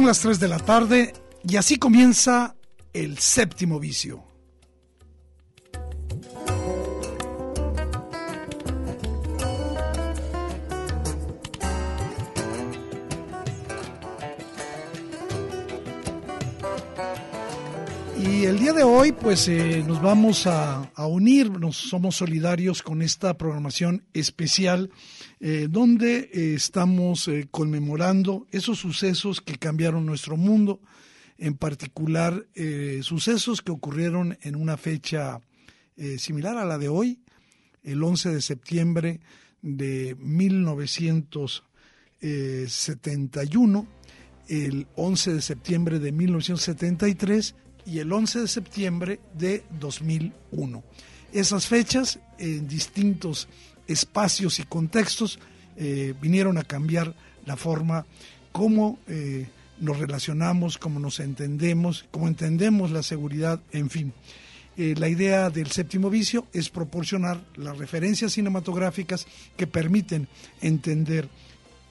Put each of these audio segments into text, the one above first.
Son las 3 de la tarde y así comienza el séptimo vicio. Y el día de hoy, pues eh, nos vamos a, unir, nos somos solidarios con esta programación especial, eh, donde eh, estamos conmemorando esos sucesos que cambiaron nuestro mundo, en particular sucesos que ocurrieron en una fecha similar a la de hoy, el 11 de septiembre de 1971, el 11 de septiembre de 1973 y el 11 de septiembre de 2001. Esas fechas, en distintos espacios y contextos, eh, vinieron a cambiar la forma como eh, nos relacionamos, cómo nos entendemos, cómo entendemos la seguridad, en fin. Eh, la idea del séptimo vicio es proporcionar las referencias cinematográficas que permiten entender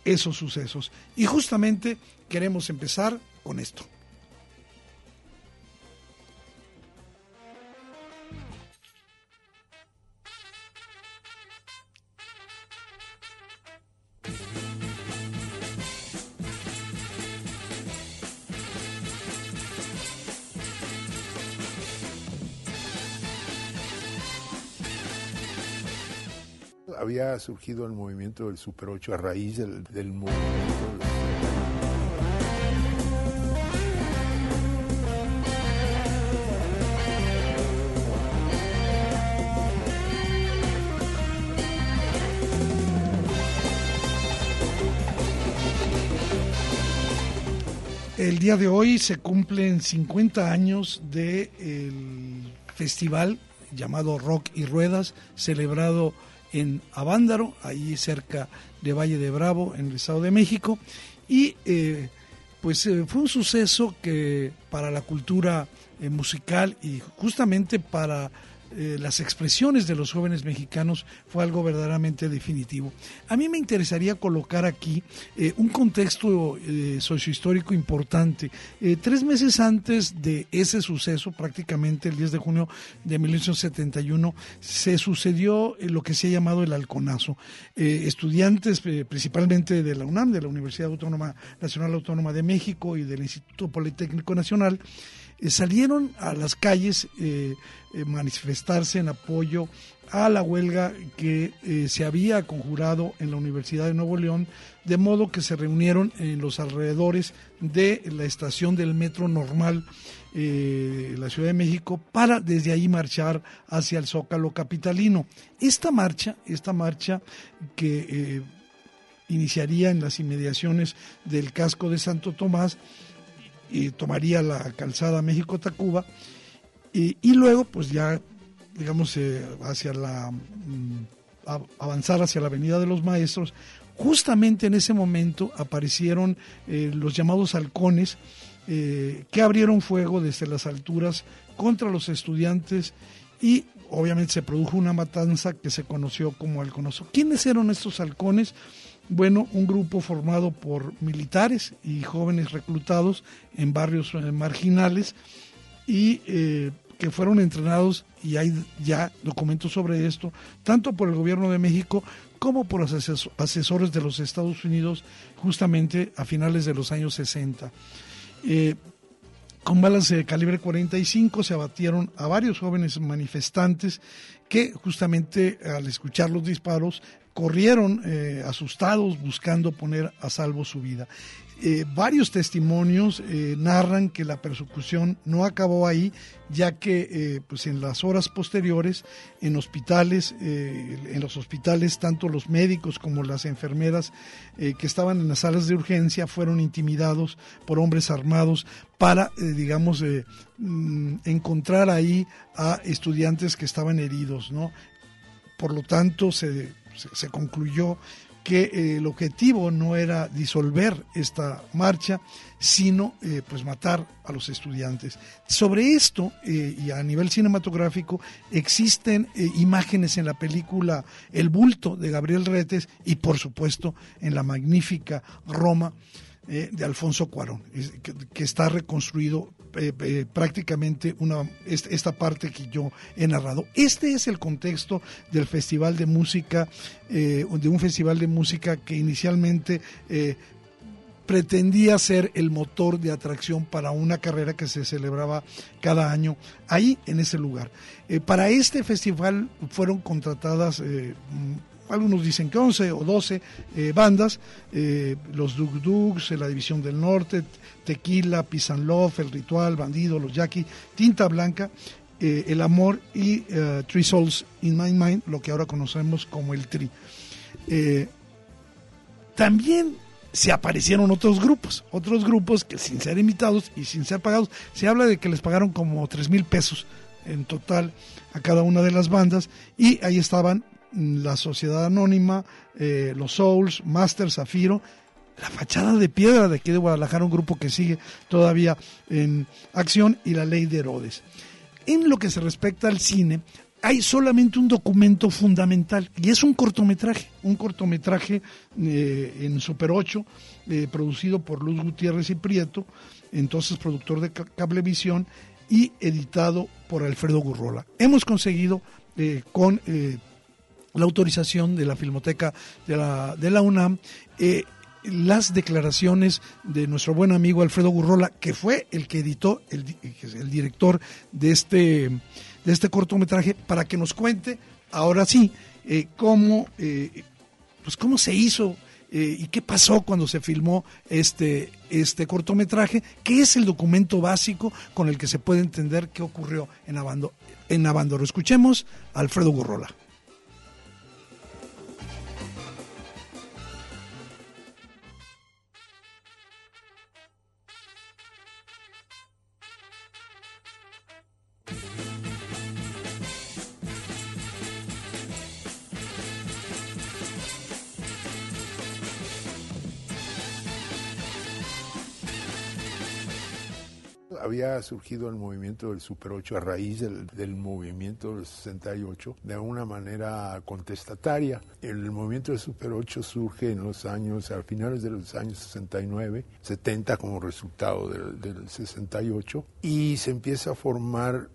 esos sucesos. Y justamente queremos empezar con esto. Había surgido el movimiento del Super 8 a raíz del, del movimiento. El día de hoy se cumplen 50 años del festival llamado Rock y Ruedas, celebrado en Avándaro, ahí cerca de Valle de Bravo, en el Estado de México, y eh, pues eh, fue un suceso que para la cultura eh, musical y justamente para eh, las expresiones de los jóvenes mexicanos fue algo verdaderamente definitivo. A mí me interesaría colocar aquí eh, un contexto eh, sociohistórico importante. tres meses antes de ese suceso, prácticamente el 10 de junio de 1971, se sucedió lo que se ha llamado el halconazo. estudiantes, principalmente de la UNAM, de la Universidad Autónoma Nacional Autónoma de México y del Instituto Politécnico Nacional, eh, salieron a las calles eh, eh, manifestarse en apoyo a la huelga que se había conjurado en la Universidad de Nuevo León, de modo que se reunieron en los alrededores de la estación del metro normal eh, la Ciudad de México para desde ahí marchar hacia el Zócalo capitalino. Esta marcha, esta marcha que iniciaría en las inmediaciones del casco de Santo Tomás, y tomaría la calzada México-Tacuba y, luego pues ya digamos eh, hacia la mm, avanzar hacia la Avenida de los Maestros justamente en ese momento aparecieron eh, los llamados halcones eh, que abrieron fuego desde las alturas contra los estudiantes y obviamente se produjo una matanza que se conoció como halconazo. ¿Quiénes eran estos halcones? Bueno, un grupo formado por militares y jóvenes reclutados en barrios eh, marginales y eh, que fueron entrenados, y hay ya documentos sobre esto, tanto por el gobierno de México como por asesores de los Estados Unidos justamente a finales de los años 60. Eh, con balas de calibre 45 se abatieron a varios jóvenes manifestantes que justamente al escuchar los disparos corrieron eh, asustados buscando poner a salvo su vida. Eh, varios testimonios eh, narran que la persecución no acabó ahí, ya que pues en las horas posteriores, en hospitales, en los hospitales, tanto los médicos como las enfermeras que estaban en las salas de urgencia fueron intimidados por hombres armados para, digamos, mm, encontrar ahí a estudiantes que estaban heridos, ¿no? Por lo tanto, se, se concluyó que eh, el objetivo no era disolver esta marcha, sino eh, pues matar a los estudiantes. Sobre esto, eh, y a nivel cinematográfico, existen imágenes en la película El bulto de Gabriel Retes y por supuesto en la magnífica Roma de Alfonso Cuarón, que, está reconstruido eh, eh, prácticamente una, esta parte que yo he narrado. Este es el contexto del Festival de Música, eh, de un festival de música que inicialmente pretendía ser el motor de atracción para una carrera que se celebraba cada año ahí en ese lugar. para este festival fueron contratadas algunos dicen que 11 o 12 eh, bandas, eh, los Dug Dugs, la División del Norte, Tequila, Love, El Ritual, Bandido, Los Jackie, Tinta Blanca, eh, El Amor y Three Souls in My Mind, lo que ahora conocemos como el Tri. también se aparecieron otros grupos, otros grupos que sin ser invitados y sin ser pagados, se habla de que les pagaron como 3 mil pesos en total a cada una de las bandas y ahí estaban la Sociedad Anónima, eh, los Souls, Master Zafiro, la Fachada de Piedra de aquí de Guadalajara, un grupo que sigue todavía en acción, y la Ley de Herodes. En lo que se respecta al cine, hay solamente un documento fundamental y es un cortometraje, un cortometraje eh, en Super 8, eh, producido por Luz Gutiérrez y Prieto, entonces productor de Cablevisión, y editado por Alfredo Gurrola. Hemos conseguido con la autorización de la Filmoteca de la, de la UNAM, eh, las declaraciones de nuestro buen amigo Alfredo Gurrola, que fue el que editó, el, director de este, de este cortometraje, para que nos cuente, ahora sí, eh, cómo, eh, pues cómo se hizo y qué pasó cuando se filmó este, este cortometraje, qué es el documento básico con el que se puede entender qué ocurrió en Abando. En Abandoro. Escuchemos a Alfredo Gurrola. Había surgido el movimiento del Super 8 a raíz del, movimiento del 68 de una manera contestataria. El movimiento del Super 8 surge en los años, a finales de los años 69, 70 como resultado del, del 68 y se empieza a formar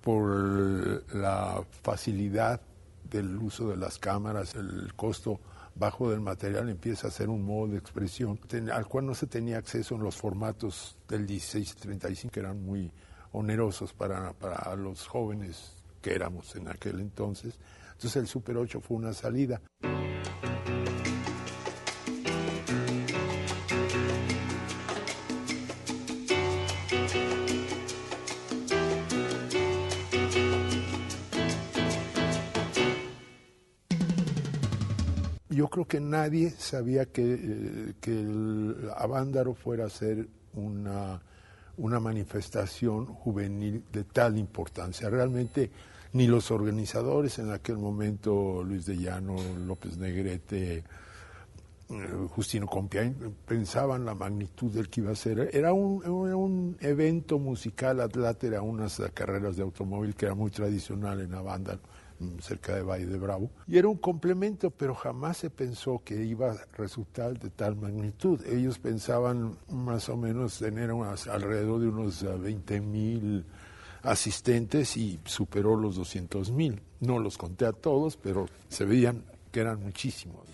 por la facilidad del uso de las cámaras, el costo bajo del material empieza a ser un modo de expresión al cual no se tenía acceso en los formatos del 1635 que eran muy onerosos para, para los jóvenes que éramos en aquel entonces. Entonces el Super 8 fue una salida. Creo que nadie sabía que, eh, que el Avándaro fuera a ser una, manifestación juvenil de tal importancia. Realmente ni los organizadores en aquel momento, Luis de Llano, López Negrete, eh, Justino Compián, pensaban la magnitud del que iba a ser. Era un, evento musical, Atlante era unas carreras de automóvil que era muy tradicional en Avándaro cerca de Valle de Bravo, y era un complemento, pero jamás se pensó que iba a resultar de tal magnitud. Ellos pensaban más o menos tener alrededor de unos 20 eh, mil asistentes y superó los 200 mil. No los conté a todos, pero se veían que que eran muchísimos.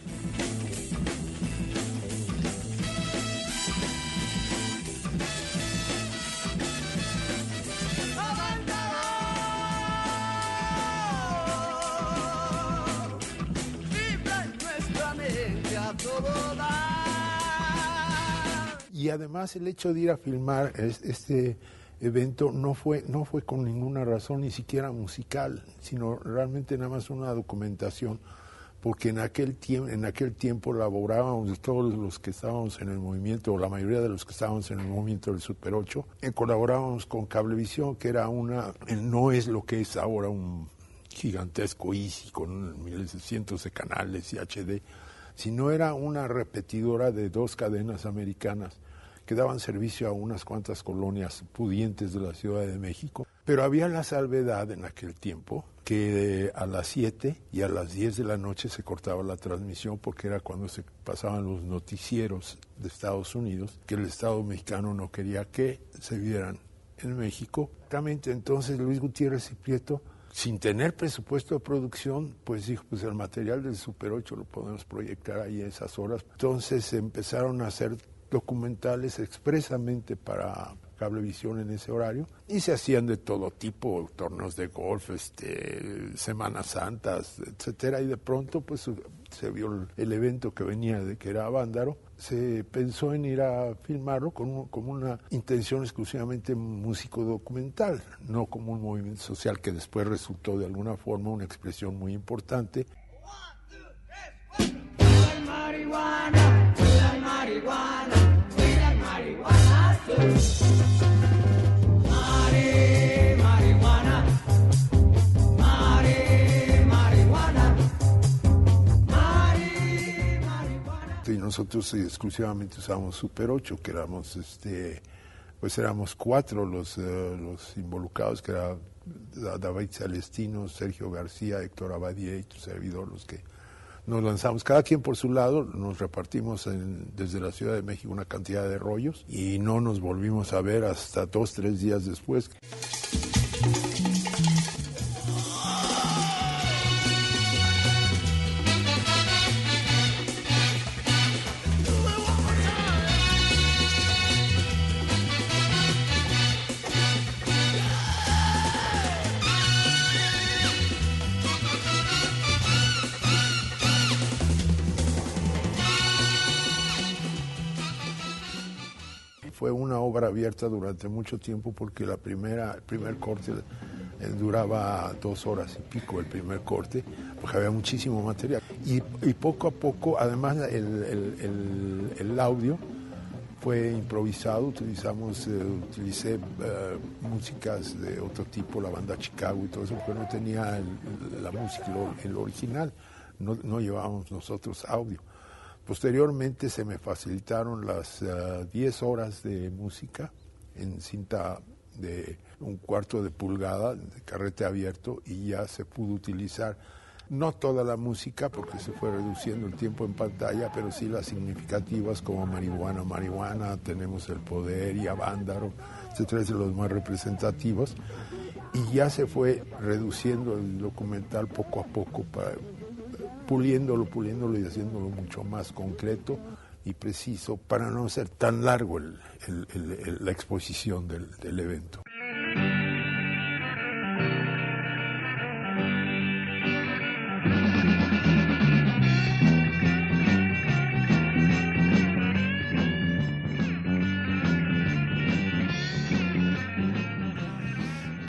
Y además el hecho de ir a filmar este evento no fue no fue con ninguna razón ni siquiera musical sino realmente nada más una documentación porque en aquel tiempo en aquel tiempo laborábamos todos los que estábamos en el movimiento o la mayoría de los que estábamos en el movimiento del Super 8 eh, colaborábamos con Cablevisión que era una eh, no es lo que es ahora un gigantesco Easy con miles de cientos de canales y HD sino era una repetidora de dos cadenas americanas que daban servicio a unas cuantas colonias pudientes de la Ciudad de México. Pero había la salvedad en aquel tiempo que a las 7 y a las 10 de la noche se cortaba la transmisión porque era cuando se pasaban los noticieros de Estados Unidos, que el Estado mexicano no quería que se vieran en México. Entonces Luis Gutiérrez y Prieto sin tener presupuesto de producción, pues dijo, pues el material del Super 8 lo podemos proyectar ahí en esas horas. Entonces empezaron a hacer documentales expresamente para cablevisión en ese horario y se hacían de todo tipo, torneos de golf, este, Semanas Santas, etcétera, y de pronto pues se vio el evento que venía de que era Vándaro, se pensó en ir a filmarlo con, como una intención exclusivamente músico documental, no como un movimiento social que después resultó de alguna forma una expresión muy importante. Y nosotros exclusivamente usábamos Super 8, que éramos, este, pues éramos cuatro los, eh, los involucrados, que era David Celestino, Sergio García, Héctor Abadía y tu servidor, los que nos lanzamos, cada quien por su lado, nos repartimos desde la Ciudad de México una cantidad de rollos y no nos volvimos a ver hasta dos, tres días después. Fue una obra abierta durante mucho tiempo porque la primera, el primer corte eh, duraba dos horas y pico el primer corte, porque había muchísimo material. Y, poco a poco, además el, audio fue improvisado, utilizamos, eh, utilicé eh, músicas de otro tipo, la banda Chicago y todo eso, porque no tenía la música, el original, no, no llevábamos nosotros audio. Posteriormente se me facilitaron las 10 ah, horas de música en cinta de un cuarto de pulgada, de carrete abierto, y ya se pudo utilizar no toda la música porque se fue reduciendo el tiempo en pantalla, pero sí las significativas como marihuana, marihuana, tenemos el poder y Avándaro, etcétera, de los más representativos. Y ya se fue reduciendo el documental poco a poco para puliéndolo, puliéndolo y haciéndolo mucho más concreto y preciso para no ser tan largo la exposición del evento.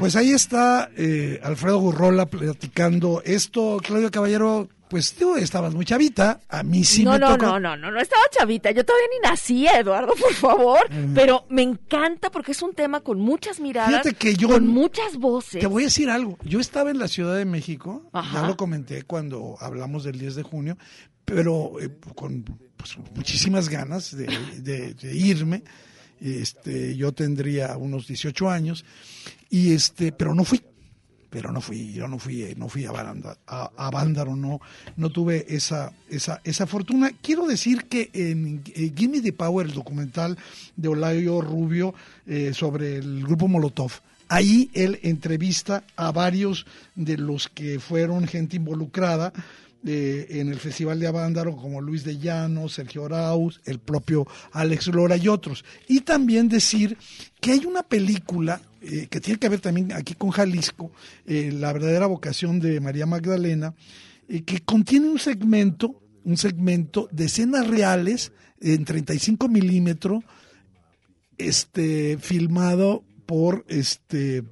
Pues ahí está eh, Alfredo Gurrola platicando esto. Claudio Caballero, pues tú estabas muy chavita, a mí sí no, me no, No, no, no, no estaba chavita, yo todavía ni nací, Eduardo, por favor, pero me encanta porque es un tema con muchas miradas, que yo, con muchas voces. Te voy a decir algo, yo estaba en la Ciudad de México, ya lo comenté cuando hablamos del 10 de junio, pero eh, con pues, muchísimas ganas de, de ir este, yo tendría unos 18 años, y este, pero no fui, pero no fui, yo no fui, no fui a Bándaro, a, no, no tuve esa, esa, esa fortuna. Quiero decir que en eh, Gimme the Power, el documental de Olayo Rubio eh, sobre el grupo Molotov, ahí él entrevista a varios de los que fueron gente involucrada eh, en el Festival de Avándaro como Luis de Llano, Sergio Arauz, el propio Alex Lora y otros. Y también decir que hay una película eh, que tiene que ver también aquí con Jalisco, eh, La verdadera vocación de María Magdalena, que contiene un segmento, un segmento de escenas reales en 35 milímetros, este, filmado por este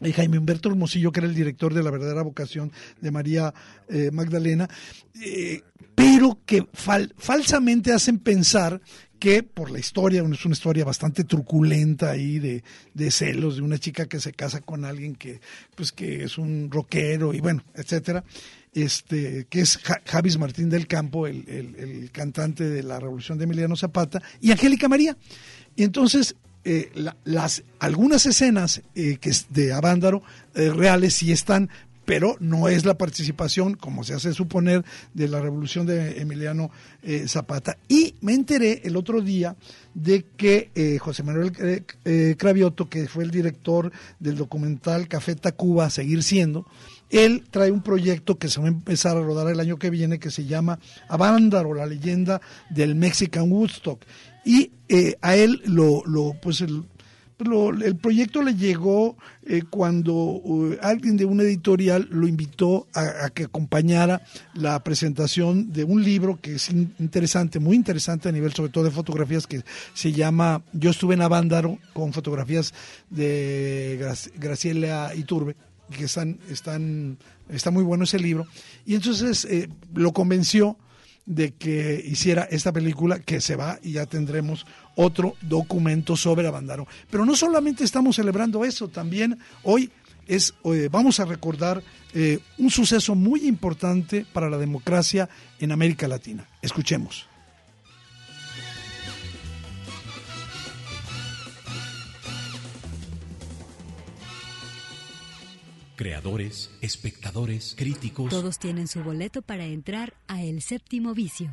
Jaime Humberto Hermosillo, que era el director de La verdadera vocación de María eh, Magdalena, eh, pero que falsamente hacen pensar que por la historia, es una historia bastante truculenta ahí de, de, celos de una chica que se casa con alguien que, pues, que es un rockero y bueno, etcétera, este, que es Javis Martín del Campo, el, el cantante de la Revolución de Emiliano Zapata, y Angélica María. Y entonces eh, las algunas escenas eh, que de Avándaro eh, reales sí están, pero no es la participación, como se hace suponer, de la revolución de Emiliano Zapata. Y me enteré el otro día de que José Manuel Cravioto, que fue el director del documental Café Tacuba, seguir siendo, él trae un proyecto que se va a empezar a rodar el año que viene que se llama Avándaro, la leyenda del Mexican Woodstock y eh, a él lo, lo pues el, el proyecto le llegó eh, cuando uh, alguien de una editorial lo invitó a, que acompañara la presentación de un libro que es interesante, muy interesante a nivel sobre todo de fotografías, que se llama Yo estuve en Avándaro con fotografías de Graciela Iturbe, que están, están, está muy bueno ese libro. Y entonces eh, lo convenció de que hiciera esta película que se va y ya tendremos otro documento sobre Abandaro. Pero no solamente estamos celebrando eso, también hoy es, eh, vamos a recordar eh, un suceso muy importante para la democracia en América Latina. Escuchemos. Creadores, espectadores, críticos. Todos tienen su boleto para entrar a El Séptimo Vicio.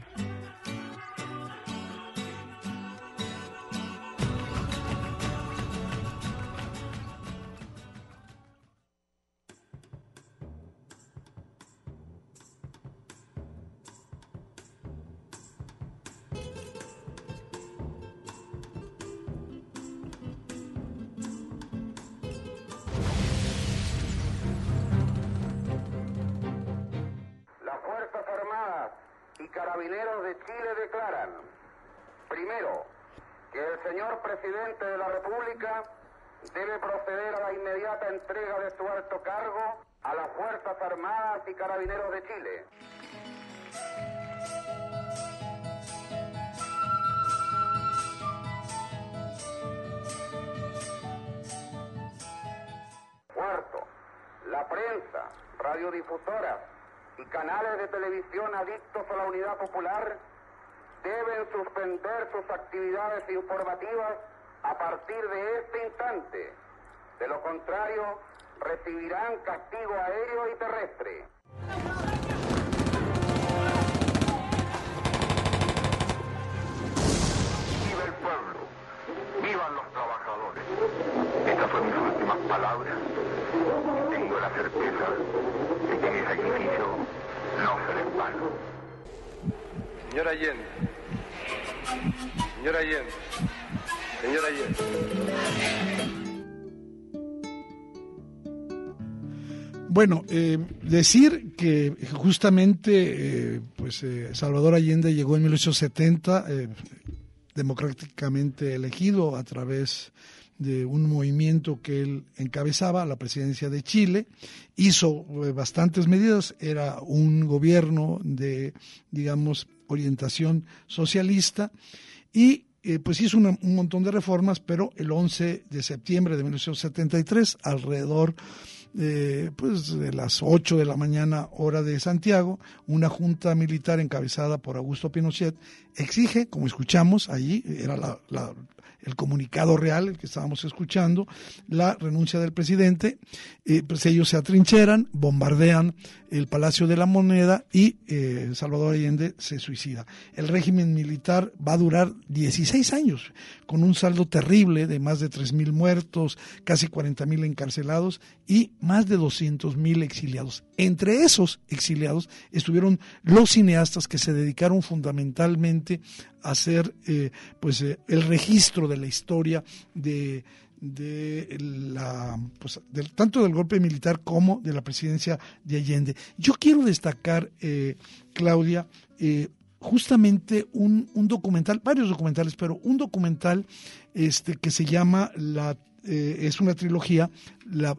Recibirán castigo aéreo y terrestre. Viva el pueblo, vivan los trabajadores. Estas fueron mis últimas palabras. Tengo la certeza de que mi sacrificio no será en vano. Señor Allende, señor Allende, señor Allende. Bueno, eh, decir que justamente eh, pues eh, Salvador Allende llegó en 1870 eh, democráticamente elegido a través de un movimiento que él encabezaba, la presidencia de Chile, hizo eh, bastantes medidas, era un gobierno de, digamos, orientación socialista y eh, pues hizo un montón de reformas, pero el 11 de septiembre de 1973, alrededor eh, pues de las 8 de la mañana hora de Santiago, una junta militar encabezada por Augusto Pinochet exige, como escuchamos allí, era la, el comunicado real, el que estábamos escuchando, la renuncia del presidente, eh, pues ellos se atrincheran, bombardean el Palacio de la Moneda y eh, Salvador Allende se suicida. El régimen militar va a durar 16 años, con un saldo terrible de más de 3.000 muertos, casi 40.000 encarcelados y más de 200 mil exiliados. Entre esos exiliados estuvieron los cineastas que se dedicaron fundamentalmente hacer eh, pues, eh, el registro de la historia de, de la pues, tanto del golpe militar como de la presidencia de Allende. Yo quiero destacar, eh, Claudia, justamente un, un, documental, varios documentales, pero un documental este, que se llama la es una trilogía, la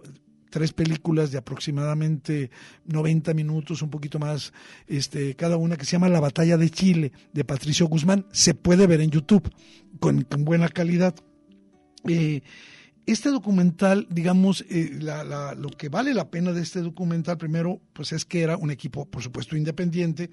tres películas de aproximadamente 90 minutos, un poquito más, este, cada una que se llama La Batalla de Chile, de Patricio Guzmán. Se puede ver en YouTube con, buena calidad. Eh, este documental, digamos, eh, lo que vale la pena de este documental, primero, pues es que era un equipo, por supuesto, independiente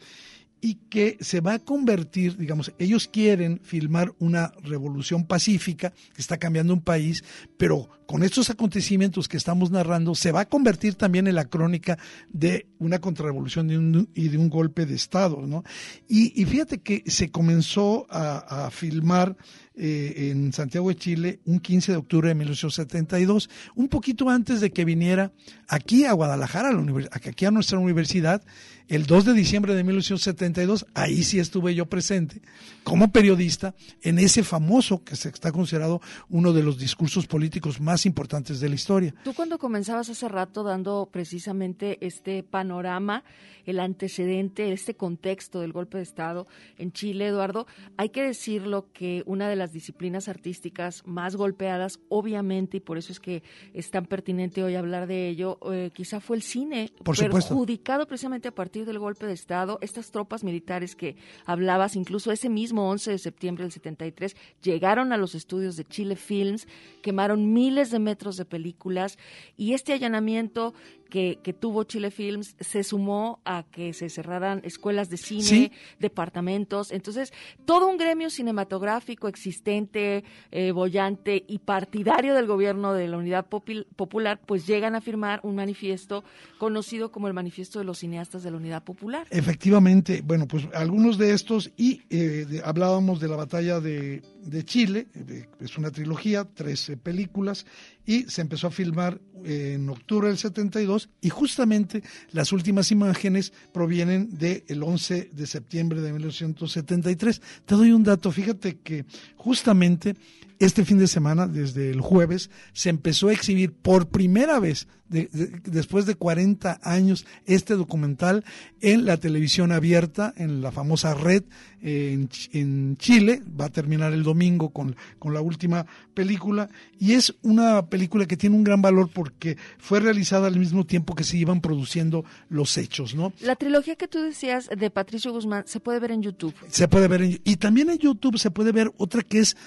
y que se va a convertir, digamos, ellos quieren filmar una revolución pacífica que está cambiando un país, pero con estos acontecimientos que estamos narrando se va a convertir también en la crónica de una contrarrevolución y de un golpe de Estado, ¿no? Y, fíjate que se comenzó a, filmar eh, en Santiago de Chile un 15 de octubre de 1872, un poquito antes de que viniera aquí a Guadalajara, a la aquí a nuestra universidad, el 2 de diciembre de 1972, ahí sí estuve yo presente como periodista en ese famoso, que se está considerado uno de los discursos políticos más importantes de la historia. Tú cuando comenzabas hace rato dando precisamente este panorama, el antecedente, este contexto del golpe de Estado en Chile, Eduardo, hay que decirlo que una de las disciplinas artísticas más golpeadas, obviamente, y por eso es que es tan pertinente hoy hablar de ello, eh, quizá fue el cine, por perjudicado precisamente a partir del golpe de Estado, estas tropas militares que hablabas, incluso ese mismo 11 de septiembre del 73, llegaron a los estudios de Chile Films, quemaron miles de metros de películas y este allanamiento que, tuvo Chile Films se sumó a que se cerraran escuelas de cine, departamentos. Entonces, todo un gremio cinematográfico existente, eh, bollante y partidario del gobierno de la Unidad Popular, pues llegan a firmar un manifiesto conocido como el Manifiesto de los Cineastas de la Unidad Popular. Efectivamente, bueno, pues algunos de estos, y eh, hablábamos de la batalla de, de Chile, eh, es una trilogía, tres películas, y se empezó a filmar en octubre del 72 y justamente las últimas imágenes provienen del 11 de septiembre de 1973. Te doy un dato, fíjate que justamente este fin de semana, desde el jueves, se empezó a exhibir por primera vez, después de 40 años, este documental en la televisión abierta, en la famosa red en, Chile. Va a terminar el domingo con, con la última película. Y es una película que tiene un gran valor porque fue realizada al mismo tiempo que se iban produciendo los hechos, ¿no? La trilogía que tú decías de Patricio Guzmán se puede ver en YouTube. Se puede ver en Y también en YouTube se puede ver otra que es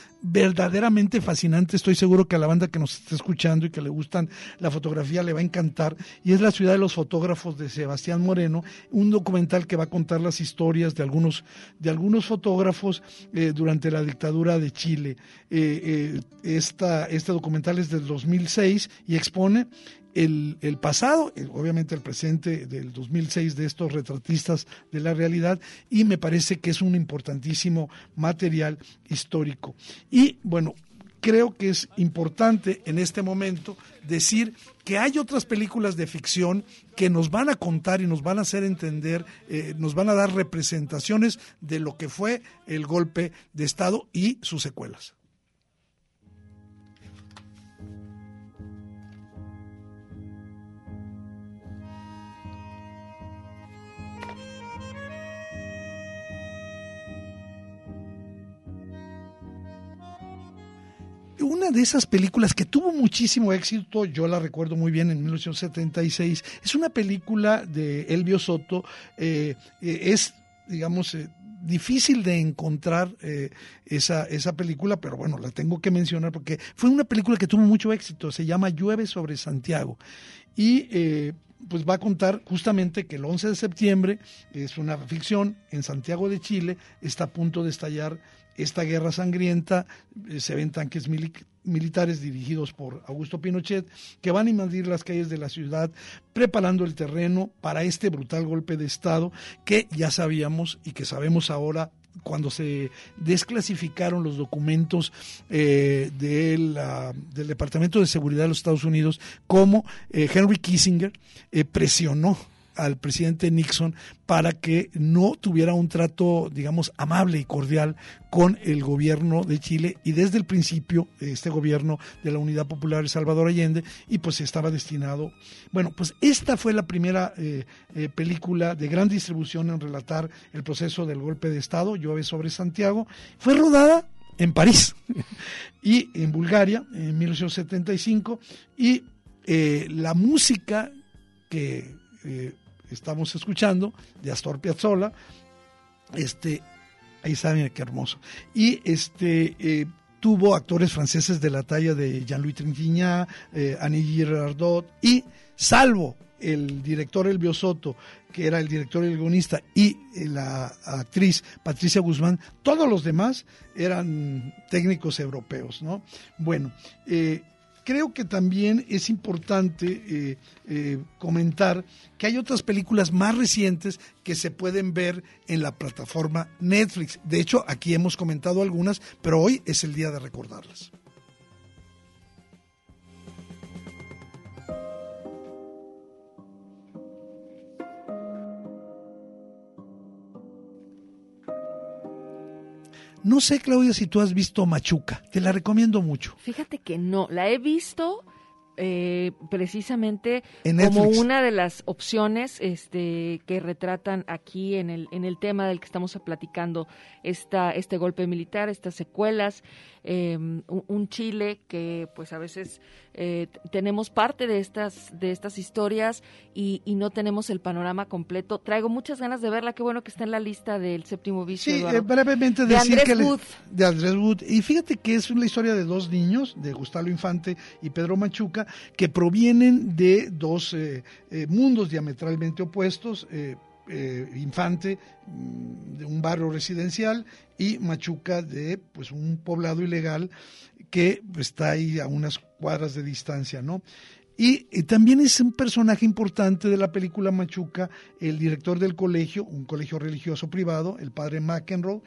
fascinante. Estoy seguro que a la banda que nos está escuchando y que le gustan la fotografía le va a encantar. Y es La ciudad de los fotógrafos de Sebastián Moreno, un documental que va a contar las historias de algunos, de algunos fotógrafos eh, durante la dictadura de Chile. Eh, eh, esta, este documental es del 2006 y expone el, pasado, obviamente el presente del 2006 de estos retratistas de la realidad y me parece que es un importantísimo material histórico. Y bueno, creo que es importante en este momento decir que hay otras películas de ficción que nos van a contar y nos van a hacer entender, eh, nos van a dar representaciones de lo que fue el golpe de Estado y sus secuelas. Una de esas películas que tuvo muchísimo éxito, yo la recuerdo muy bien en 1976, es una película de Elvio Soto, eh, eh, es, digamos, eh, difícil de encontrar esa, esa película, pero bueno, la tengo que mencionar porque fue una película que tuvo mucho éxito, se llama Llueve sobre Santiago. Y pues va a contar justamente que el 11 de septiembre es una ficción en Santiago de Chile, está a punto de estallar esta guerra sangrienta, eh, se ven tanques militares dirigidos por Augusto Pinochet que van a invadir las calles de la ciudad preparando el terreno para este brutal golpe de Estado que ya sabíamos y que sabemos ahora cuando se desclasificaron los documentos eh, del Departamento de Seguridad de los Estados Unidos, como eh, Henry Kissinger eh, presionó al presidente Nixon para que no tuviera un trato, digamos, amable y cordial con el gobierno de Chile y desde el principio este gobierno de la Unidad Popular Salvador Allende y pues estaba destinado, bueno, pues esta fue la primera eh, eh, película de gran distribución en relatar el proceso del golpe de Estado, Llueve sobre Santiago, fue rodada en París y en Bulgaria en 1975 y eh, la música que estamos escuchando, de Astor Piazzolla, este, ahí saben qué hermoso. Y este eh, tuvo actores franceses de la talla de Jean-Louis Trintignant, eh, Annie Girardot, y salvo el director Elvio Soto, que era el director y el guionista, y eh, la actriz Patricia Guzmán, todos los demás eran técnicos europeos, ¿no? Bueno, creo que también es importante eh, eh, comentar que hay otras películas más recientes que se pueden ver en la plataforma Netflix. De hecho, aquí hemos comentado algunas, pero hoy es el día de recordarlas. No sé, Claudia, si tú has visto Machuca. Te la recomiendo mucho. Fíjate que no, la he visto eh, precisamente como una de las opciones este, que retratan aquí en el, en el tema del que estamos platicando, esta, este golpe militar, estas secuelas, em, un, Chile que pues a veces eh, tenemos parte de estas, de estas historias y, no tenemos el panorama completo. Traigo muchas ganas de verla, qué bueno que está en la lista del séptimo vicio. Sí, eh, brevemente de decir Andrés Wood. de Andrés Wood. Y fíjate que es una historia de dos niños, de Gustavo Infante y Pedro Machuca, que provienen de dos eh, eh, mundos diametralmente opuestos. Eh, Infante mm, de un barrio residencial y Machuca de pues un poblado ilegal que está ahí a unas cuadras de distancia, ¿no? Y, y, también es un personaje importante de la película Machuca, el director del colegio, un colegio religioso privado, el padre McEnroe,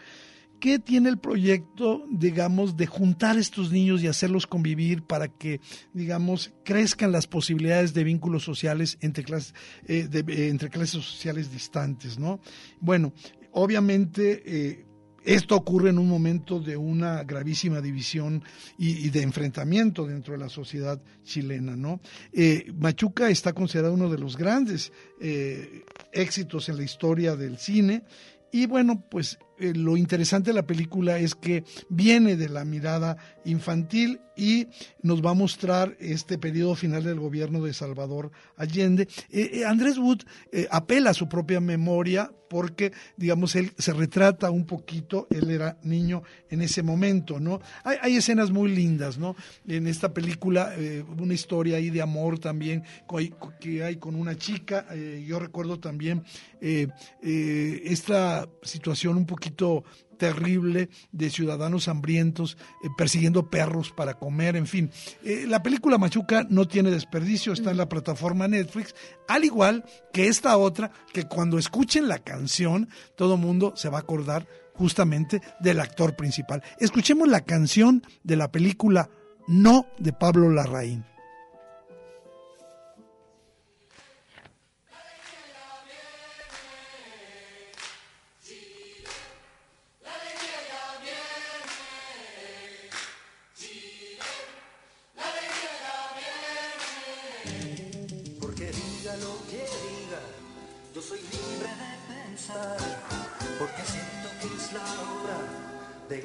¿Qué tiene el proyecto, digamos, de juntar estos niños y hacerlos convivir para que, digamos, crezcan las posibilidades de vínculos sociales entre clases, eh, eh, entre clases sociales distantes, ¿no? Bueno, obviamente eh, esto ocurre en un momento de una gravísima división y, de enfrentamiento dentro de la sociedad chilena, ¿no? Machuca está considerado uno de los grandes éxitos en la historia del cine y bueno, pues eh, lo interesante de la película es que viene de la mirada infantil y nos va a mostrar este periodo final del gobierno de Salvador Allende. Eh, eh, Andrés Wood apela a su propia memoria porque, digamos, él se retrata un poquito, él era niño en ese momento, ¿no? Hay, escenas muy lindas, ¿no? En esta película, una historia ahí de amor también que hay con una chica, yo recuerdo también esta situación un poquito terrible de ciudadanos hambrientos eh, persiguiendo perros para comer, en fin. Eh, la película Machuca no tiene desperdicio, está en la plataforma Netflix, al igual que esta otra, que cuando escuchen la canción, todo mundo se va a acordar justamente del actor principal. Escuchemos la canción de la película No de Pablo Larraín.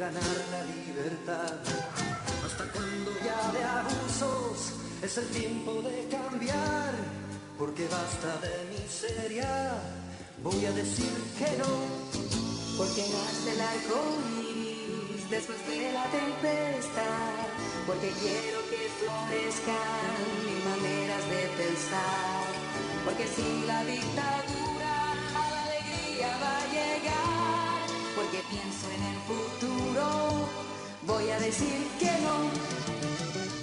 Ganar la libertad. Hasta cuando ya de abusos es el tiempo de cambiar, porque basta de miseria. Voy a decir que no, porque nace el iris después de la tempestad, porque quiero que florezcan mis maneras de pensar, porque sin la dictadura llegar, porque pienso en el futuro voy a decir que no.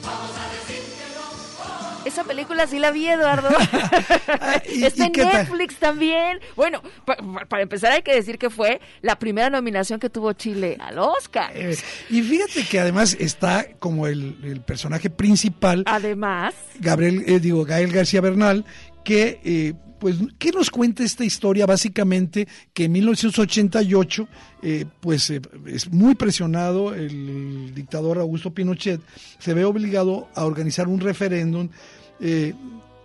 Vamos a decir que no. esa película sí la vi, Eduardo. ¿Y- Está y en tal? Netflix también. Bueno, pa- pa- para empezar hay que decir que fue la primera nominación que tuvo Chile al Oscar. Eh, y fíjate que además está como el, el personaje principal, Además, Gabriel, eh, digo, Gael García Bernal, que, eh, pues, ¿qué nos cuenta esta historia? Básicamente, que en 1988, eh, pues, eh, es muy presionado el dictador Augusto Pinochet, se ve obligado a organizar un referéndum. eh,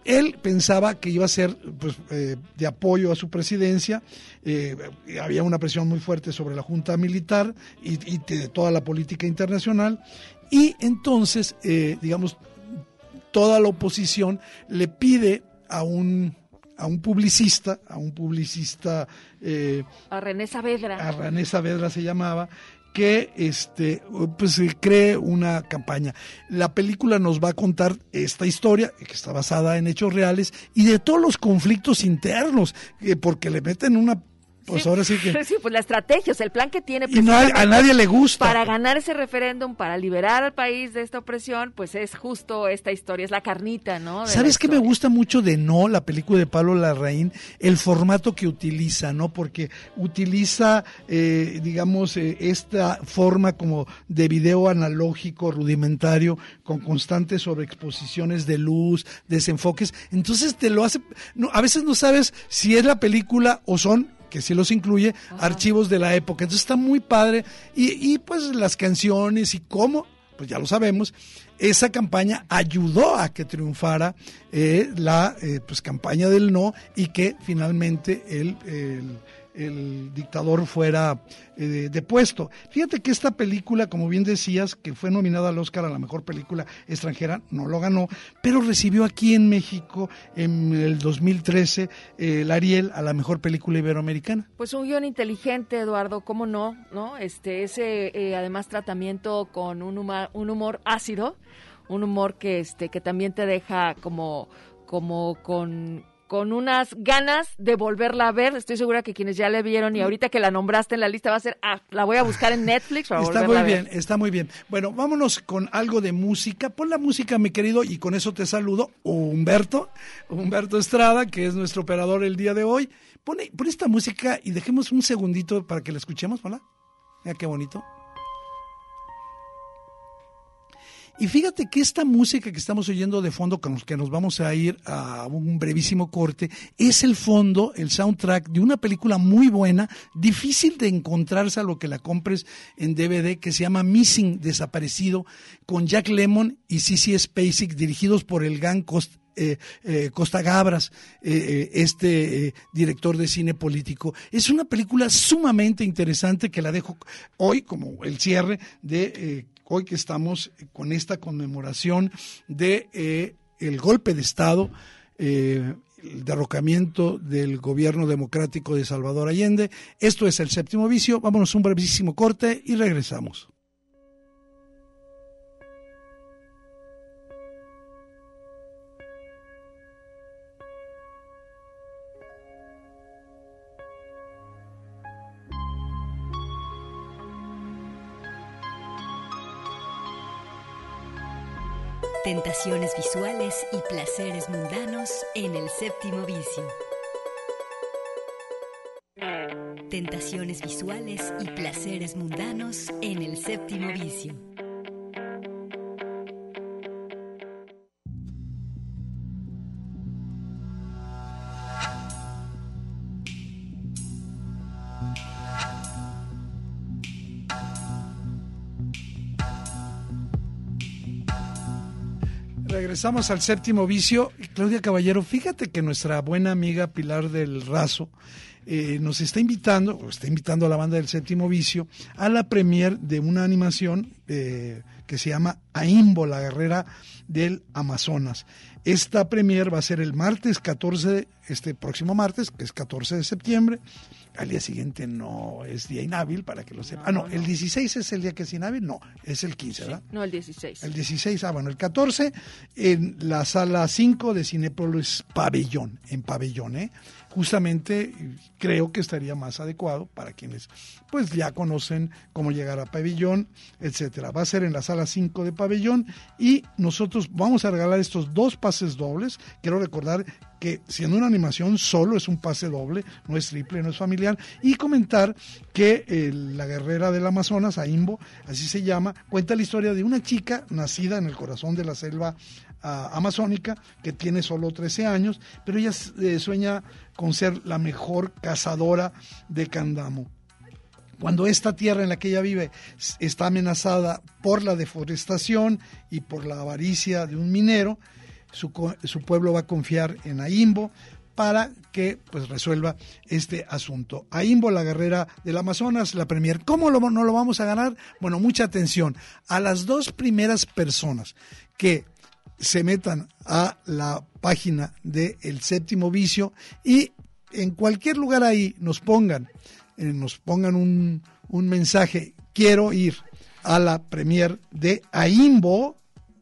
él pensaba que iba a ser pues, de apoyo a su presidencia, había una presión muy fuerte sobre la Junta Militar y, de toda la política internacional, y entonces, digamos, toda la oposición le pide a un, a un publicista, a un publicista, eh, a René Saavedra. a René Saavedra se llamaba, que este pues cree una campaña. La película nos va a contar esta historia, que está basada en hechos reales, y de todos los conflictos internos, eh, porque le meten una pues ahora sí que Sí, pues la estrategia, o sea, el plan que tiene y no, a- nadie le gusta. para ganar ese referéndum, para liberar al país de esta opresión, pues es justo esta historia, es la carnita, ¿no? de ¿Sabes qué me gusta mucho de No, la película de Pablo Larraín? El formato que utiliza, ¿no? Porque utiliza, eh, digamos, eh, esta forma como de video analógico, rudimentario, con constantes sobreexposiciones de luz, desenfoques. Entonces te lo hace, no, a veces no sabes si es la película o son que sí los incluye, archivos de la época. Entonces está muy padre. Y, y pues las canciones y cómo, pues ya lo sabemos, esa campaña ayudó a que triunfara eh, la eh, pues campaña del no y que finalmente el, el- el dictador fuera eh, depuesto. Fíjate que esta película, como bien decías, que fue nominada al Oscar a la mejor película extranjera, no lo ganó, pero recibió aquí en México en el 2013 eh, el Ariel a la mejor película iberoamericana. Pues un guion inteligente, Eduardo, ¿cómo no? ¿No? Este, ese eh, además tratamiento con un humor, un humor ácido, un humor que este, que también te deja como, como con con unas ganas de volverla a ver. Estoy segura que quienes ya la vieron y ahorita que la nombraste en la lista va a ser, ah, la voy a buscar en Netflix para Está muy a ver. bien, está muy bien. Bueno, vámonos con algo de música. Pon la música, mi querido, y con eso te saludo. Humberto, Humberto Estrada, que es nuestro operador el día de hoy. Pon, pon esta música y dejemos un segundito para que la escuchemos, ¿hola? Mira qué bonito. Y fíjate que esta música que estamos oyendo de fondo, con que nos vamos a ir a un brevísimo corte, es el fondo, el soundtrack de una película muy buena, difícil de encontrarse a lo que la compres en DVD, que se llama Missing, Desaparecido, con Jack Lemmon y Cissy Spacek, dirigidos por el gang Costa, eh, eh, Costa Gabras, eh, eh, este eh, director de cine político. Es una película sumamente interesante que la dejo hoy como el cierre de hoy que estamos con esta conmemoración de eh, el golpe de Estado. eh, el derrocamiento del gobierno democrático de Salvador Allende. Esto es el séptimo vicio. Vámonos un brevísimo corte y regresamos. Tentaciones visuales y placeres mundanos en el séptimo vicio. Tentaciones visuales y placeres mundanos en el séptimo vicio. Regresamos al séptimo vicio. Claudia Caballero, fíjate que nuestra buena amiga Pilar del Razo eh, nos está invitando, o está invitando a la banda del séptimo vicio, a la premier de una animación eh, que se llama Aimbo, la guerrera del Amazonas. Esta premier va a ser el martes 14, de- este próximo martes, que es 14 de septiembre. Al día siguiente no es día inhábil, para que lo sepan. Ah, no, el 16 es el día que es inhábil, no, es el 15, ¿verdad? No, el 16. El 16, ah, bueno, el 14 en la sala 5 de Cinépolis Pabellón, en Pabellón, ¿eh? Justamente creo que estaría más adecuado para quienes pues ya conocen cómo llegar a pabellón, etcétera. Va a ser en la sala 5 de pabellón y nosotros vamos a regalar estos dos pases dobles. Quiero recordar que siendo una animación solo es un pase doble, no es triple, no es familiar, y comentar que eh, la guerrera del Amazonas, Aimbo, así se llama, cuenta la historia de una chica nacida en el corazón de la selva amazónica, que tiene solo 13 años, pero ella eh, sueña con ser la mejor cazadora de Candamo. Cuando esta tierra en la que ella vive está amenazada por la deforestación y por la avaricia de un minero, su, su pueblo va a confiar en Aimbo para que pues resuelva este asunto. Aimbo, la guerrera del Amazonas, la premier. ¿Cómo lo, no lo vamos a ganar? Bueno, mucha atención. A las dos primeras personas que se metan a la página del El séptimo vicio y en cualquier lugar ahí nos pongan, eh, nos pongan un, un mensaje, quiero ir a la premier de Aimbo,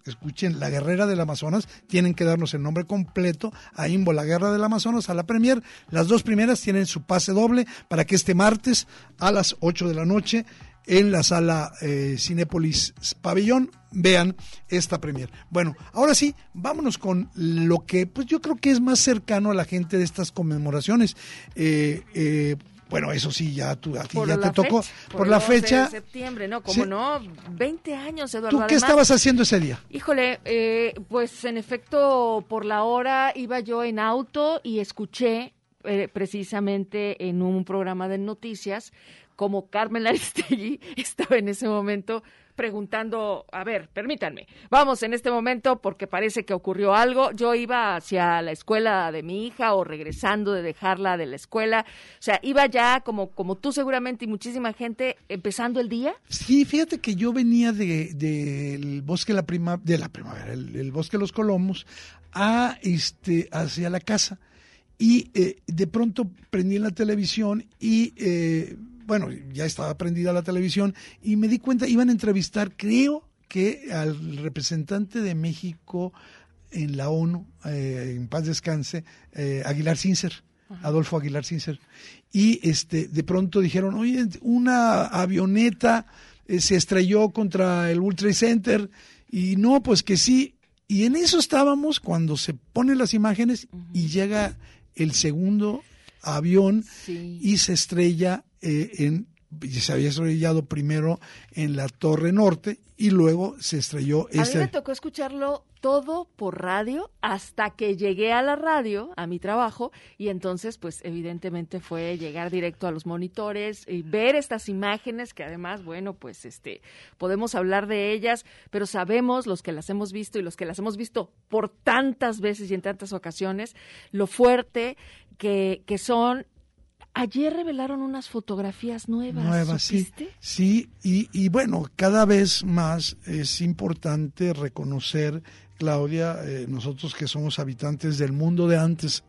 escuchen, La Guerrera del Amazonas, tienen que darnos el nombre completo, a Imbo, La Guerra del Amazonas, a la Premier. Las dos primeras tienen su pase doble para que este martes a las 8 de la noche en la sala eh, Cinépolis Pabellón vean esta premier. Bueno, ahora sí, vámonos con lo que pues yo creo que es más cercano a la gente de estas conmemoraciones. Eh, eh, bueno, eso sí, ya tú, a ti ya te tocó. por, la fecha. de septiembre, ¿no? Como no, 20 años, Eduardo. ¿Tú qué estabas haciendo ese día? Híjole, eh, pues en efecto, por la hora iba yo en auto y escuché eh, precisamente en un programa de noticias como Carmen Aristegui estaba en ese momento preguntando, a ver, permítanme, vamos en este momento porque parece que ocurrió algo. Yo iba hacia la escuela de mi hija o regresando de dejarla de la escuela. O sea, iba ya como, como tú seguramente y muchísima gente empezando el día. Sí, fíjate que yo venía del de, bosque la prima, de la primavera, el, bosque de los Colomos, a este, hacia la casa. Y eh, de pronto prendí la televisión y eh, bueno, ya estaba prendida la televisión y me di cuenta, iban a entrevistar, creo que al representante de México en la ONU, eh, en paz descanse, eh, Aguilar Cincer, Adolfo Aguilar Cincer. Y este, de pronto dijeron, oye, una avioneta eh, se estrelló contra el World Trade Center. Y no, pues que sí. Y en eso estábamos cuando se ponen las imágenes y llega el segundo avión y se estrella eh, en, se había estrellado primero en la Torre Norte y luego se estrelló este. A mí me tocó escucharlo todo por radio hasta que llegué a la radio, a mi trabajo, y entonces, pues evidentemente fue llegar directo a los monitores y ver estas imágenes que además, bueno, pues este, podemos hablar de ellas, pero sabemos los que las hemos visto y los que las hemos visto por tantas veces y en tantas ocasiones, lo fuerte que, que son Ayer revelaron unas fotografías nuevas. Nuevas, sí. Sí, y, y, bueno, cada vez más es importante reconocer, Claudia, eh, nosotros que somos habitantes del mundo de antes,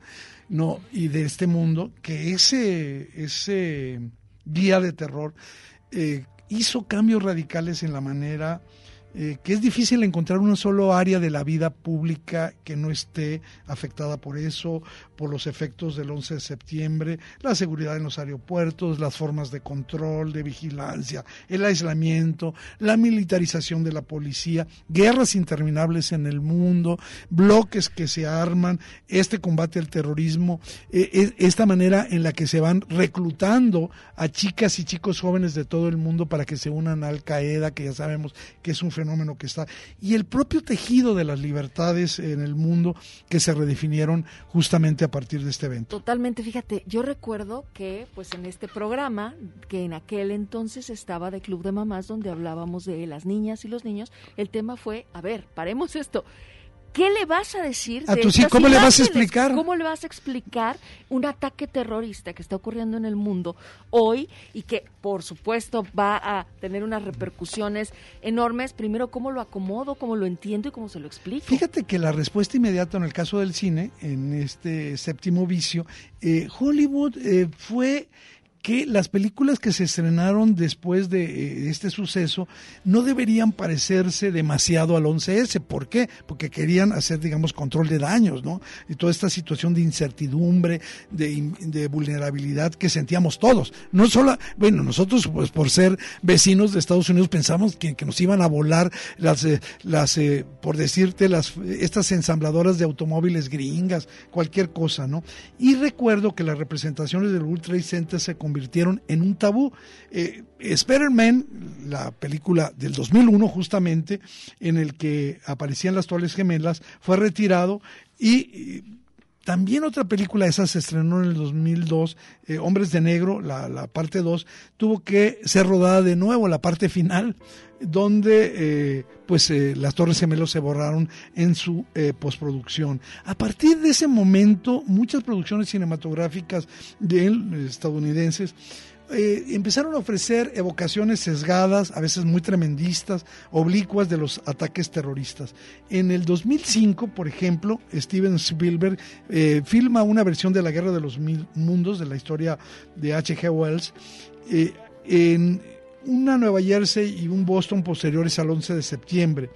no, y de este mundo, que ese, ese guía de terror eh, hizo cambios radicales en la manera eh, que es difícil encontrar una solo área de la vida pública que no esté afectada por eso, por los efectos del 11 de septiembre, la seguridad en los aeropuertos, las formas de control, de vigilancia, el aislamiento, la militarización de la policía, guerras interminables en el mundo, bloques que se arman, este combate al terrorismo, eh, esta manera en la que se van reclutando a chicas y chicos jóvenes de todo el mundo para que se unan Al Qaeda, que ya sabemos que es un fenómeno que está, y el propio tejido de las libertades en el mundo que se redefinieron justamente a partir de este evento. Totalmente, fíjate, yo recuerdo que pues en este programa, que en aquel entonces estaba de Club de Mamás, donde hablábamos de las niñas y los niños, el tema fue, a ver, paremos esto ¿Qué le vas a decir? A tu sí, ¿Cómo le vas a explicar? ¿Cómo le vas a explicar un ataque terrorista que está ocurriendo en el mundo hoy y que, por supuesto, va a tener unas repercusiones enormes? Primero, ¿cómo lo acomodo, cómo lo entiendo y cómo se lo explico? Fíjate que la respuesta inmediata en el caso del cine, en este séptimo vicio, eh, Hollywood eh, fue que las películas que se estrenaron después de eh, este suceso no deberían parecerse demasiado al 11S. ¿Por qué? Porque querían hacer, digamos, control de daños, ¿no? Y toda esta situación de incertidumbre, de, vulnerabilidad que sentíamos todos. No solo, bueno, nosotros, pues por ser vecinos de Estados Unidos, pensamos que, nos iban a volar las, eh, las eh, por decirte, las, estas ensambladoras de automóviles gringas, cualquier cosa, ¿no? Y recuerdo que las representaciones del World Trade Center se convirtieron en un tabú. Eh, Spider-Man, la película del 2001 justamente, en el que aparecían las Torres Gemelas, fue retirado y también otra película, esa se estrenó en el 2002, eh, Hombres de Negro, la, parte 2, tuvo que ser rodada de nuevo, la parte final, donde eh, pues eh, las Torres Gemelos se borraron en su postproducción. A partir de ese momento, muchas producciones cinematográficas de, estadounidenses eh, empezaron a ofrecer evocaciones sesgadas, a veces muy tremendistas, oblicuas de los ataques terroristas. En el 2005, por ejemplo, Steven Spielberg eh, filma una versión de la Guerra de los Mil Mundos, de la historia de H.G. Wells, eh, en una Nueva Jersey y un Boston posteriores al 11 de septiembre.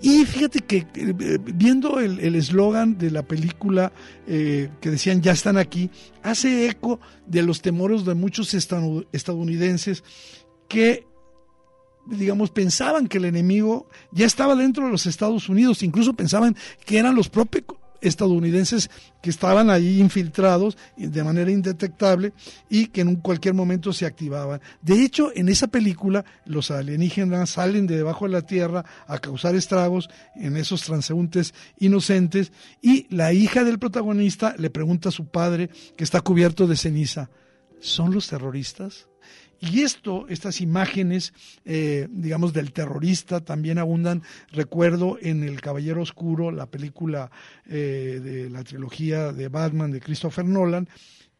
Y fíjate que eh, viendo el eslogan de la película eh, que decían ya están aquí, hace eco de los temores de muchos estadounidenses que digamos, pensaban que el enemigo ya estaba dentro de los Estados Unidos, incluso pensaban que eran los propios estadounidenses que estaban ahí infiltrados de manera indetectable y que en cualquier momento se activaban. De hecho, en esa película los alienígenas salen de debajo de la tierra a causar estragos en esos transeúntes inocentes y la hija del protagonista le pregunta a su padre que está cubierto de ceniza, ¿son los terroristas? Y esto, estas imágenes, eh, digamos, del terrorista también abundan, recuerdo, en El Caballero Oscuro, la película eh, de la trilogía de Batman de Christopher Nolan,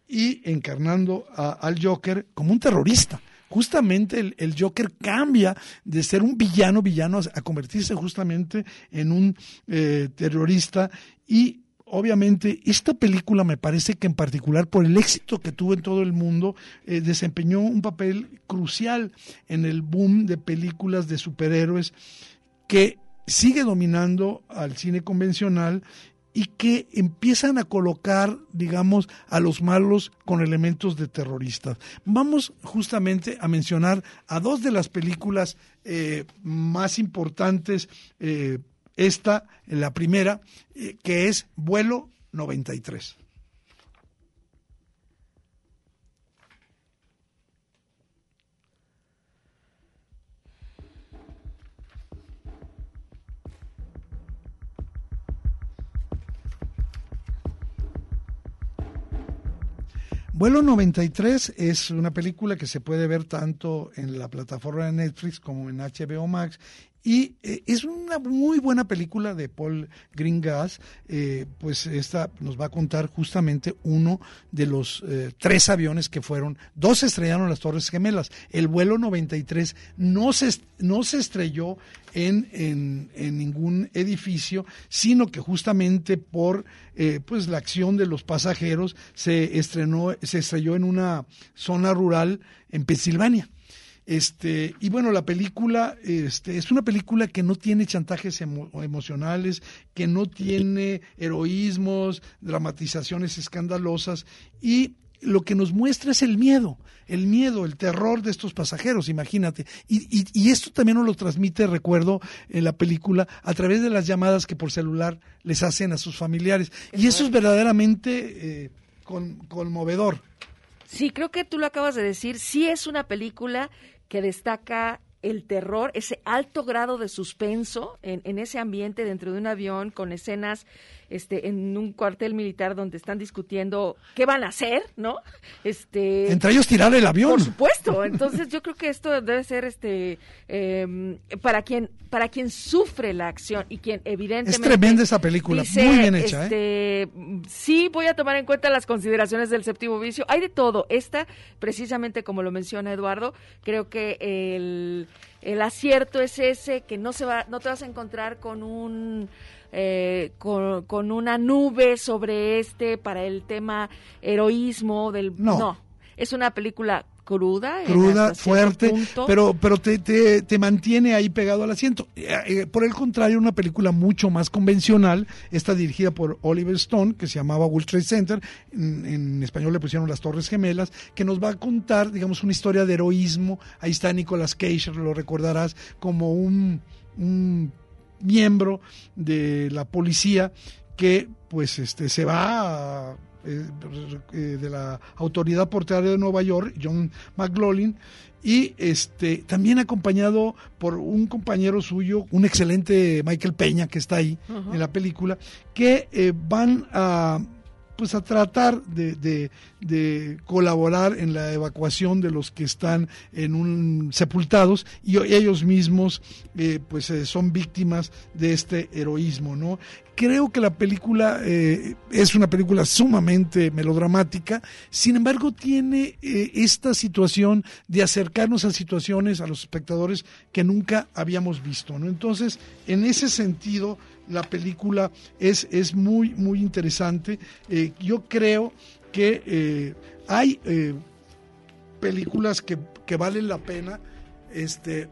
y encarnando al Joker como un terrorista. Justamente el, Joker cambia de ser un villano, villano, a, convertirse justamente en un eh, terrorista y obviamente esta película me parece que en particular por el éxito que tuvo en todo el mundo, eh, desempeñó un papel crucial en el boom de películas de superhéroes que sigue dominando al cine convencional y que empiezan a colocar, digamos, a los malos con elementos de terroristas. Vamos justamente a mencionar a dos de las películas eh, más importantes eh, esta, la primera, eh, que es vuelo 93. Vuelo 93 es una película que se puede ver tanto en la plataforma de Netflix como en HBO Max y eh, es una muy buena película de Paul Greengrass, eh, pues esta nos va a contar justamente uno de los eh, tres aviones que fueron, dos estrellaron las Torres Gemelas, el vuelo 93 no se, no se estrelló en, en, ningún edificio, sino que justamente por pues la acción de los pasajeros se estrenó, se estrelló en una zona rural en Pensilvania. Este, y bueno, la película este, es una película que no tiene chantajes emocionales, que no tiene heroísmos, dramatizaciones escandalosas y lo que nos muestra es el miedo, el miedo, el terror de estos pasajeros, imagínate. Y, y, esto también nos lo transmite, recuerdo, en la película, a través de las llamadas que por celular les hacen a sus familiares. Y eso es verdaderamente eh, conmovedor. Sí, creo que tú lo acabas de decir, sí es una película que destaca el terror, ese alto grado de suspenso en, en, ese ambiente dentro de un avión con escenas este, en un cuartel militar donde están discutiendo qué van a hacer, ¿no? Este, Entre ellos tirar el avión. Por supuesto. Entonces yo creo que esto debe ser este em, para quien para quien sufre la acción y quien evidentemente es tremenda esa película, muy bien hecha. ¿eh? Este, Sí, voy a tomar en cuenta las consideraciones del séptimo vicio. Hay de todo. Esta, precisamente como lo menciona Eduardo, creo que el, el acierto es ese que no se va, no te vas a encontrar con un eh, con, una nube sobre este para el tema heroísmo del... No. Es una película cruda, cruda, fuerte, pero pero te, te, te, mantiene ahí pegado al asiento. Eh, eh, por el contrario, una película mucho más convencional, está dirigida por Oliver Stone, que se llamaba World Trade Center, en, español le pusieron Las Torres Gemelas, que nos va a contar, digamos, una historia de heroísmo. Ahí está Nicolas Cage, lo recordarás, como un, un miembro de la policía que pues este se va a eh, eh, de la autoridad portuaria de Nueva York, John McLaughlin, y este también acompañado por un compañero suyo, un excelente Michael Peña que está ahí en la película, que eh, van a pues a tratar de, de, colaborar en la evacuación de los que están en un sepultados y ellos mismos eh, pues eh, son víctimas de este heroísmo no creo que la película eh, es una película sumamente melodramática sin embargo tiene esta situación de acercarnos a situaciones a los espectadores que nunca habíamos visto no entonces en ese sentido la película es, es muy, muy interesante. Eh, yo creo que eh, hay eh, películas que, valen la pena este,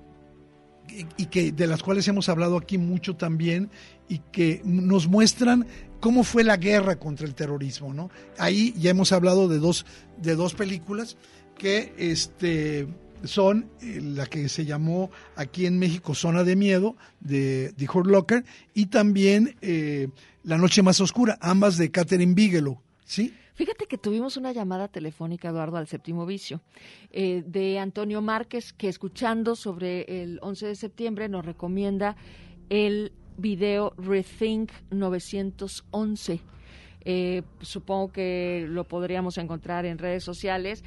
y, que de las cuales hemos hablado aquí mucho también y que nos muestran cómo fue la guerra contra el terrorismo, ¿no? Ahí ya hemos hablado de dos, de dos películas que este son eh, la que se llamó aquí en México Zona de Miedo de, Hurt Locker y también eh, La Noche Más Oscura, ambas de Catherine Bigelow, ¿sí? Fíjate que tuvimos una llamada telefónica, Eduardo, al séptimo vicio, eh, de Antonio Márquez, que escuchando sobre el 11 de septiembre nos recomienda el video Rethink 911. supongo que lo podríamos encontrar en redes sociales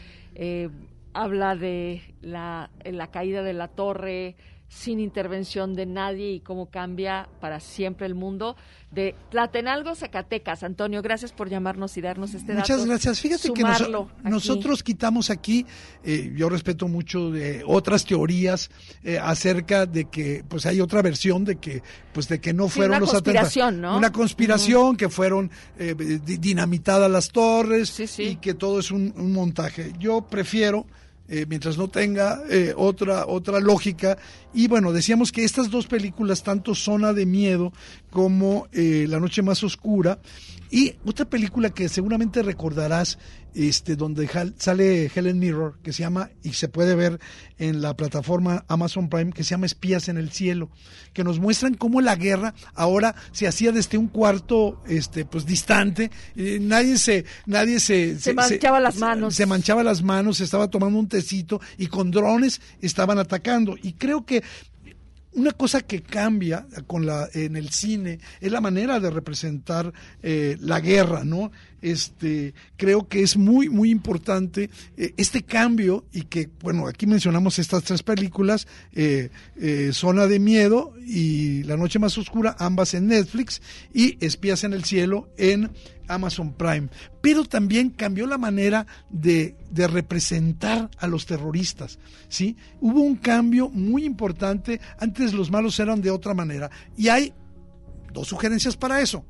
habla de la, la caída de la torre sin intervención de nadie y cómo cambia para siempre el mundo de Tlatenalgo, Zacatecas. Antonio, gracias por llamarnos y darnos este dato. Muchas gracias. Fíjate que nosotros quitamos aquí, eh, yo respeto mucho de otras teorías eh, acerca de que, pues hay otra versión de que, pues de que no fueron los atentados. ¿no? Una conspiración, que fueron eh, dinamitadas las torres y que todo es un montaje. Yo prefiero eh, mientras no tenga eh, otra, otra lógica. Y bueno, decíamos que estas dos películas, tanto Zona de Miedo como eh, La Noche Más Oscura, y otra película que seguramente recordarás, este, donde sale Helen Mirror, que se llama, y se puede ver en la plataforma Amazon Prime, que se llama Espías en el Cielo, que nos muestran cómo la guerra ahora se hacía desde un cuarto, este, pues distante, nadie se, nadie se, se, manchaba las manos. Se, manchaba las manos, se estaba tomando un tecito y con drones estaban atacando. Y creo que una cosa que cambia con la, en el cine es la manera de representar eh, la guerra, ¿no? Este, creo que es muy, muy importante eh, este cambio y que, bueno, aquí mencionamos estas tres películas, eh, Zona de Miedo y La Noche Más Oscura, ambas en Netflix, y Espías en el Cielo en Amazon Prime. Pero también cambió la manera de, de, representar a los terroristas. ¿sí? Hubo un cambio muy importante. Antes los malos eran de otra manera. Y hay dos sugerencias para eso.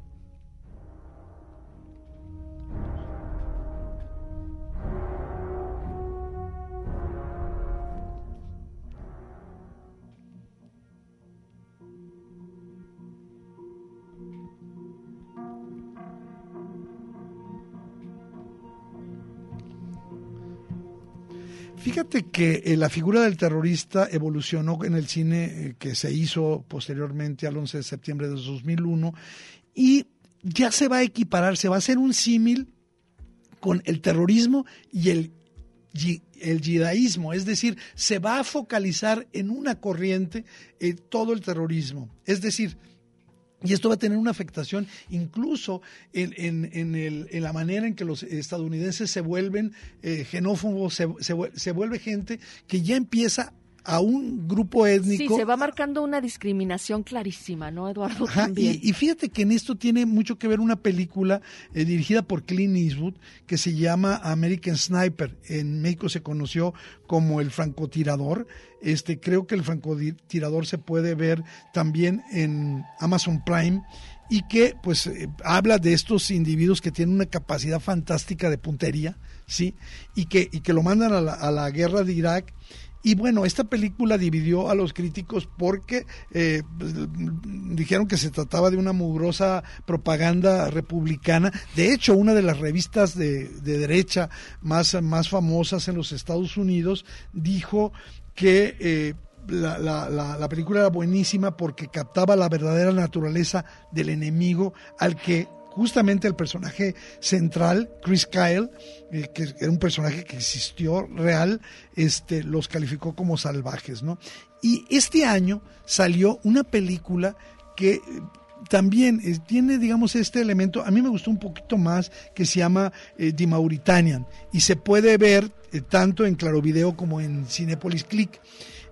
Que eh, la figura del terrorista evolucionó en el cine eh, que se hizo posteriormente al 11 de septiembre de 2001 y ya se va a equiparar, se va a hacer un símil con el terrorismo y el, el yidaísmo, es decir, se va a focalizar en una corriente eh, todo el terrorismo. Es decir, y esto va a tener una afectación incluso en, en, la manera en que los estadounidenses se vuelven eh, xenófobos, se, vuelve gente que ya empieza a un grupo étnico. Sí, se va marcando una discriminación clarísima, ¿no, Eduardo? Ajá, También. Y, y, fíjate que en esto tiene mucho que ver una película eh, dirigida por Clint Eastwood que se llama American Sniper. En México se conoció como el francotirador. Este, creo que el francotirador se puede ver también en Amazon Prime y que pues eh, habla de estos individuos que tienen una capacidad fantástica de puntería, ¿sí? Y que, y que lo mandan a la, a la guerra de Irak y bueno, esta película dividió a los críticos porque eh, dijeron que se trataba de una mugrosa propaganda republicana. De hecho, una de las revistas de, de derecha más, más famosas en los Estados Unidos dijo que... Eh, la, la, la, película era buenísima porque captaba la verdadera naturaleza del enemigo al que justamente el personaje central, Chris Kyle, eh, que era un personaje que existió real, este, los calificó como salvajes, ¿no? Y este año salió una película que también eh, tiene, digamos, este elemento, a mí me gustó un poquito más, que se llama eh, The Mauritanian, y se puede ver eh, tanto en Claro Video como en Cinepolis Click.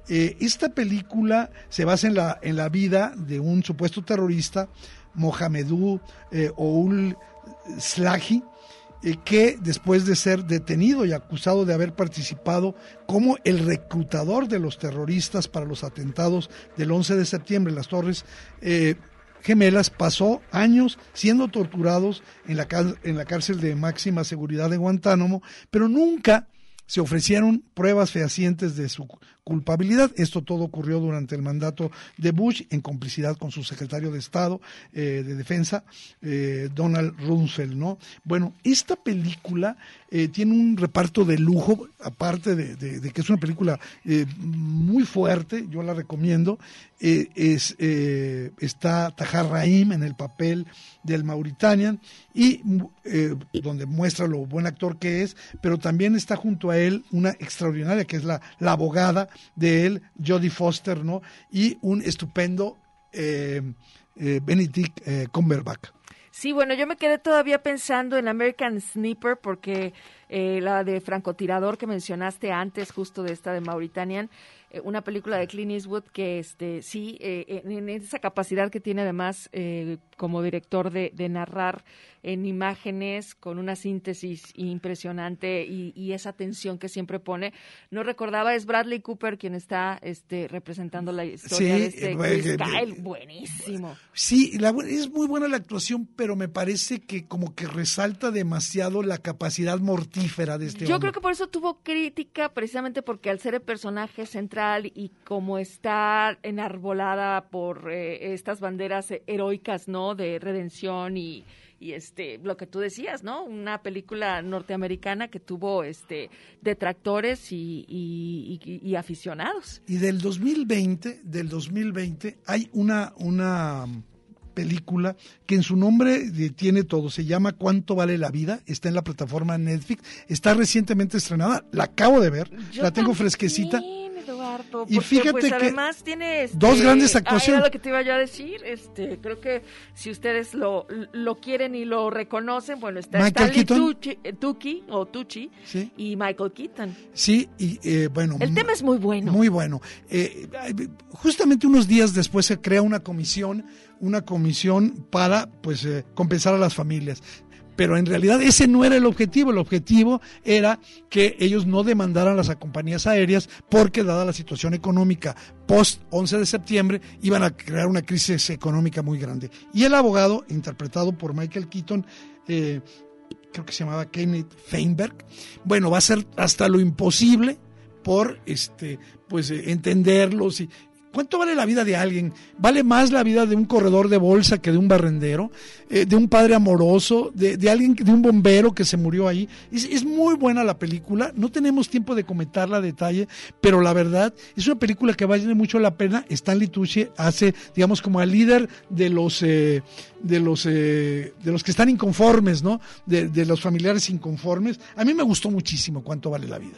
Eh, esta película se basa en la, en la vida de un supuesto terrorista, Mohamedou eh, Oul Slahi, eh, que después de ser detenido y acusado de haber participado como el reclutador de los terroristas para los atentados del 11 de septiembre en las Torres eh, Gemelas, pasó años siendo torturados en la, en la cárcel de máxima seguridad de Guantánamo, pero nunca se ofrecieron pruebas fehacientes de su culpabilidad. Esto todo ocurrió durante el mandato de Bush en complicidad con su secretario de Estado eh, de Defensa, eh, Donald Rumsfeld, ¿no? Bueno, esta película eh, tiene un reparto de lujo, aparte de, que es una película muy fuerte, yo la recomiendo. es, está Tahar Rahim en el papel del Mauritanian y donde muestra lo buen actor que es, pero también está junto a él una extraordinaria que es la, la abogada de él, Jodie Foster, ¿no? Y un estupendo eh, eh, Benedict eh, Cumberbatch. Sí, bueno, yo me quedé todavía pensando en American Sniper porque eh, la de francotirador que mencionaste antes, justo de esta de Mauritanian, eh, una película de Clint Eastwood que este sí, eh, en, esa capacidad que tiene además como director de, de, narrar en imágenes con una síntesis impresionante y, y, esa tensión que siempre pone. No recordaba, es Bradley Cooper quien está este, representando la historia sí, de este Chris Kyle, buenísimo. Sí, la, es muy buena la actuación, pero me parece que como que resalta demasiado la capacidad mortífera de este Yo hombre. creo que por eso tuvo crítica, precisamente porque al ser el personaje central y como está enarbolada por eh, estas banderas heroicas, ¿no? De redención y, y este lo que tú decías, ¿no? Una película norteamericana que tuvo este detractores y, y, y, y aficionados. Y del 2020, del 2020 hay una una película que en su nombre tiene todo, se llama ¿Cuánto vale la vida? Está en la plataforma Netflix, está recientemente estrenada, la acabo de ver, Yo la tengo también, fresquecita. Eduardo, Y porque, fíjate pues, que además tiene este, dos grandes ah, actuaciones. era lo que te iba yo a decir, este, creo que si ustedes lo, lo quieren y lo reconocen, bueno, está Michael Stanley Keaton. Tucci, eh, Tucci o Tucci Sí. y Michael Keaton. Sí, y eh, bueno. El tema es muy bueno. Muy bueno. Eh, justamente unos días después se crea una comisión, una comisión para pues eh, compensar a las familias. Pero en realidad ese no era el objetivo. El objetivo era que ellos no demandaran las compañías aéreas porque dada la situación económica post 11 de septiembre iban a crear una crisis económica muy grande. Y el abogado, interpretado por Michael Keaton, eh, creo que se llamaba Kenneth Feinberg, bueno, va a hacer hasta lo imposible por este pues entenderlos y ¿Cuánto vale la vida de alguien? ¿Vale más la vida de un corredor de bolsa que de un barrendero? Eh, ¿De un padre amoroso? De, de, alguien, de un bombero que se murió ahí? Es, es, muy buena la película. No tenemos tiempo de comentarla a detalle, pero la verdad es una película que vale mucho la pena. Stanley Tucci hace, digamos, como al líder de los, eh, de los, eh, de los que están inconformes, ¿no? De, de los familiares inconformes. A mí me gustó muchísimo cuánto vale la vida.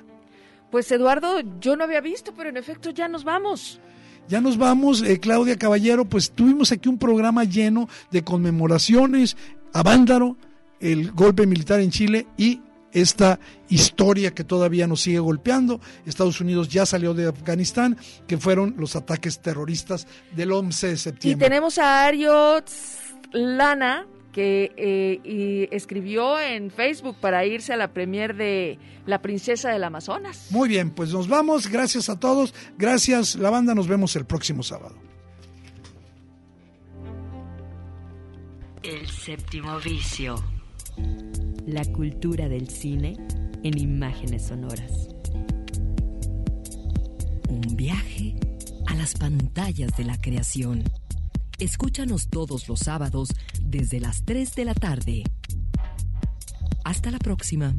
Pues Eduardo, yo no había visto, pero en efecto ya nos vamos. Ya nos vamos, eh, Claudia Caballero, pues tuvimos aquí un programa lleno de conmemoraciones a Vándaro, el golpe militar en Chile y esta historia que todavía nos sigue golpeando. Estados Unidos ya salió de Afganistán, que fueron los ataques terroristas del 11 de septiembre. Y tenemos a Ario Lana, que eh, escribió en Facebook para irse a la premier de La Princesa del Amazonas. Muy bien, pues nos vamos. Gracias a todos. Gracias, la banda. Nos vemos el próximo sábado. El séptimo vicio. La cultura del cine en imágenes sonoras. Un viaje a las pantallas de la creación. Escúchanos todos los sábados desde las 3 de la tarde. Hasta la próxima.